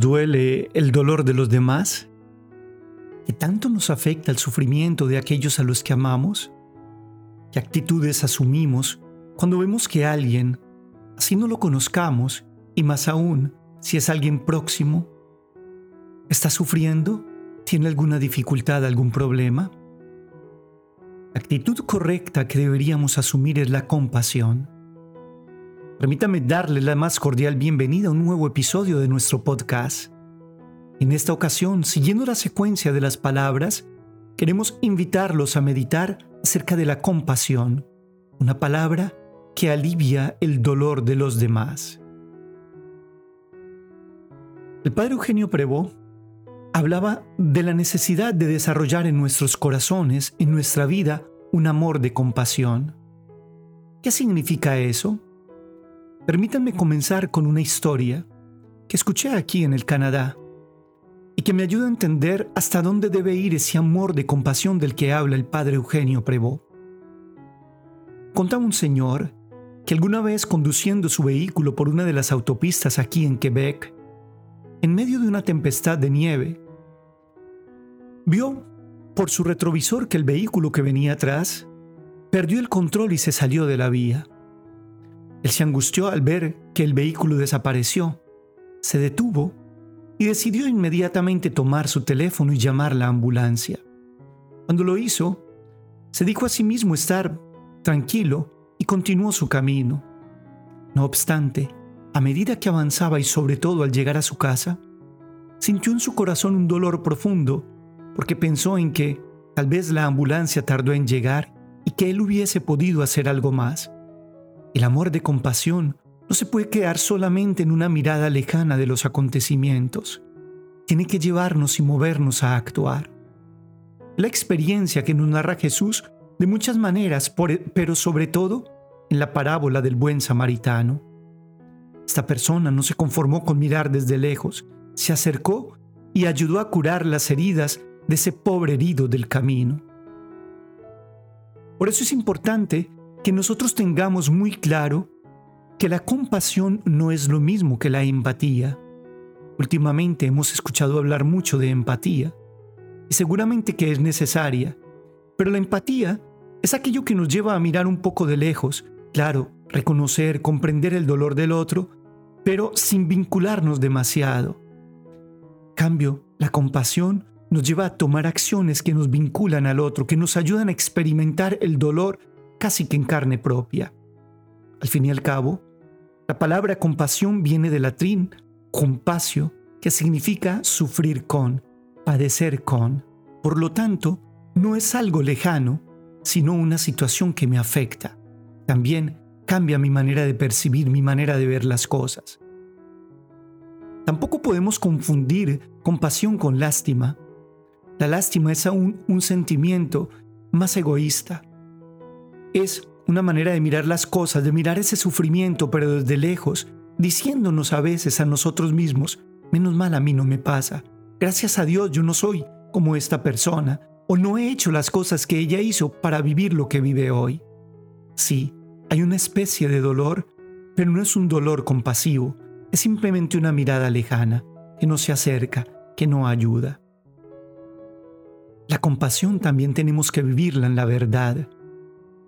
duele el dolor de los demás? ¿Qué tanto nos afecta el sufrimiento de aquellos a los que amamos? ¿Qué actitudes asumimos cuando vemos que alguien, así no lo conozcamos, y más aún si es alguien próximo, está sufriendo? ¿Tiene alguna dificultad, algún problema? La actitud correcta que deberíamos asumir es la compasión. Permítame darle la más cordial bienvenida a un nuevo episodio de nuestro podcast. En esta ocasión, siguiendo la secuencia de las palabras, queremos invitarlos a meditar acerca de la compasión, una palabra que alivia el dolor de los demás. El padre Eugenio Prevó hablaba de la necesidad de desarrollar en nuestros corazones, en nuestra vida, un amor de compasión. ¿Qué significa eso? Permítanme comenzar con una historia que escuché aquí en el Canadá y que me ayuda a entender hasta dónde debe ir ese amor de compasión del que habla el padre Eugenio Prevot. Contaba un señor que alguna vez conduciendo su vehículo por una de las autopistas aquí en Quebec, en medio de una tempestad de nieve, vio por su retrovisor que el vehículo que venía atrás perdió el control y se salió de la vía. Él se angustió al ver que el vehículo desapareció, se detuvo y decidió inmediatamente tomar su teléfono y llamar la ambulancia. Cuando lo hizo, se dijo a sí mismo estar tranquilo y continuó su camino. No obstante, a medida que avanzaba y sobre todo al llegar a su casa, sintió en su corazón un dolor profundo porque pensó en que tal vez la ambulancia tardó en llegar y que él hubiese podido hacer algo más. El amor de compasión no se puede quedar solamente en una mirada lejana de los acontecimientos. Tiene que llevarnos y movernos a actuar. La experiencia que nos narra Jesús de muchas maneras, pero sobre todo en la parábola del buen samaritano. Esta persona no se conformó con mirar desde lejos, se acercó y ayudó a curar las heridas de ese pobre herido del camino. Por eso es importante que nosotros tengamos muy claro que la compasión no es lo mismo que la empatía. Últimamente hemos escuchado hablar mucho de empatía y seguramente que es necesaria, pero la empatía es aquello que nos lleva a mirar un poco de lejos, claro, reconocer, comprender el dolor del otro, pero sin vincularnos demasiado. Cambio, la compasión nos lleva a tomar acciones que nos vinculan al otro, que nos ayudan a experimentar el dolor casi que en carne propia. Al fin y al cabo, la palabra compasión viene del latín compasio, que significa sufrir con, padecer con. Por lo tanto, no es algo lejano, sino una situación que me afecta. También cambia mi manera de percibir, mi manera de ver las cosas. Tampoco podemos confundir compasión con lástima. La lástima es aún un sentimiento más egoísta, es una manera de mirar las cosas, de mirar ese sufrimiento, pero desde lejos, diciéndonos a veces a nosotros mismos, menos mal a mí no me pasa. Gracias a Dios yo no soy como esta persona, o no he hecho las cosas que ella hizo para vivir lo que vive hoy. Sí, hay una especie de dolor, pero no es un dolor compasivo, es simplemente una mirada lejana, que no se acerca, que no ayuda. La compasión también tenemos que vivirla en la verdad,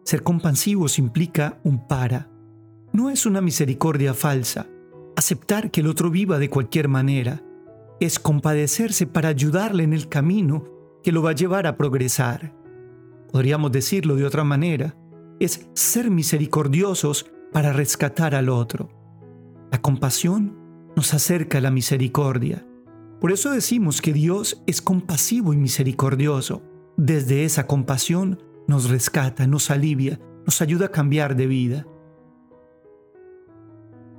ser compasivos implica un para. No es una misericordia falsa. Aceptar que el otro viva de cualquier manera. Es compadecerse para ayudarle en el camino que lo va a llevar a progresar. Podríamos decirlo de otra manera. Es ser misericordiosos para rescatar al otro. La compasión nos acerca a la misericordia. Por eso decimos que Dios es compasivo y misericordioso. Desde esa compasión nos rescata, nos alivia, nos ayuda a cambiar de vida.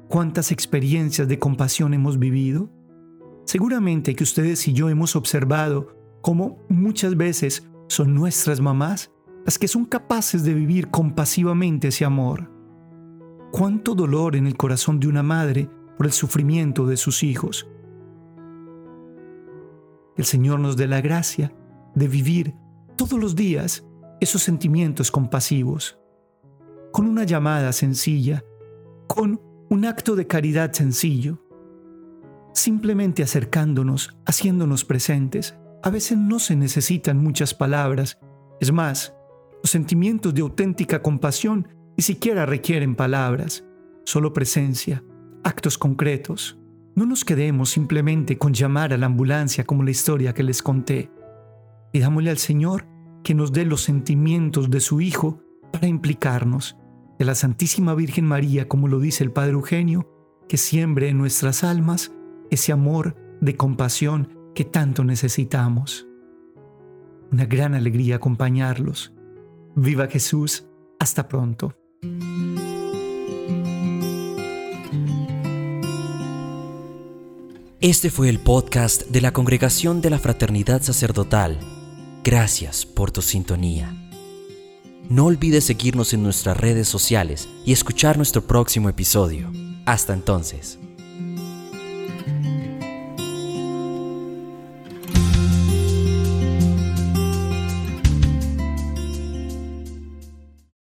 ¿Cuántas experiencias de compasión hemos vivido? Seguramente que ustedes y yo hemos observado cómo muchas veces son nuestras mamás las que son capaces de vivir compasivamente ese amor. Cuánto dolor en el corazón de una madre por el sufrimiento de sus hijos. El Señor nos dé la gracia de vivir todos los días esos sentimientos compasivos, con una llamada sencilla, con un acto de caridad sencillo. simplemente acercándonos, haciéndonos presentes. A veces no se necesitan muchas palabras. Es más, los sentimientos de auténtica compasión ni siquiera requieren palabras, solo presencia, actos concretos. No nos quedemos simplemente con llamar a la ambulancia como la historia que les conté. Pidámosle al Señor que nos dé los sentimientos de su Hijo para implicarnos, de la Santísima Virgen María, como lo dice el Padre Eugenio, que siembre en nuestras almas ese amor de compasión que tanto necesitamos. Una gran alegría acompañarlos. Viva Jesús, hasta pronto. Este fue el podcast de la Congregación de la Fraternidad Sacerdotal. Gracias por tu sintonía. No olvides seguirnos en nuestras redes sociales y escuchar nuestro próximo episodio. Hasta entonces.